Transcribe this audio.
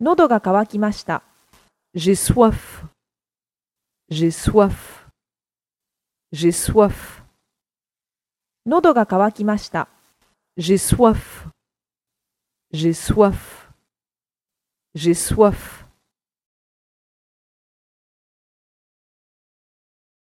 喉が渇きました。J'ai soif. J'ai soif. J'ai soif. 喉が渇きました。J'ai soif. J'ai soif. J'ai soif.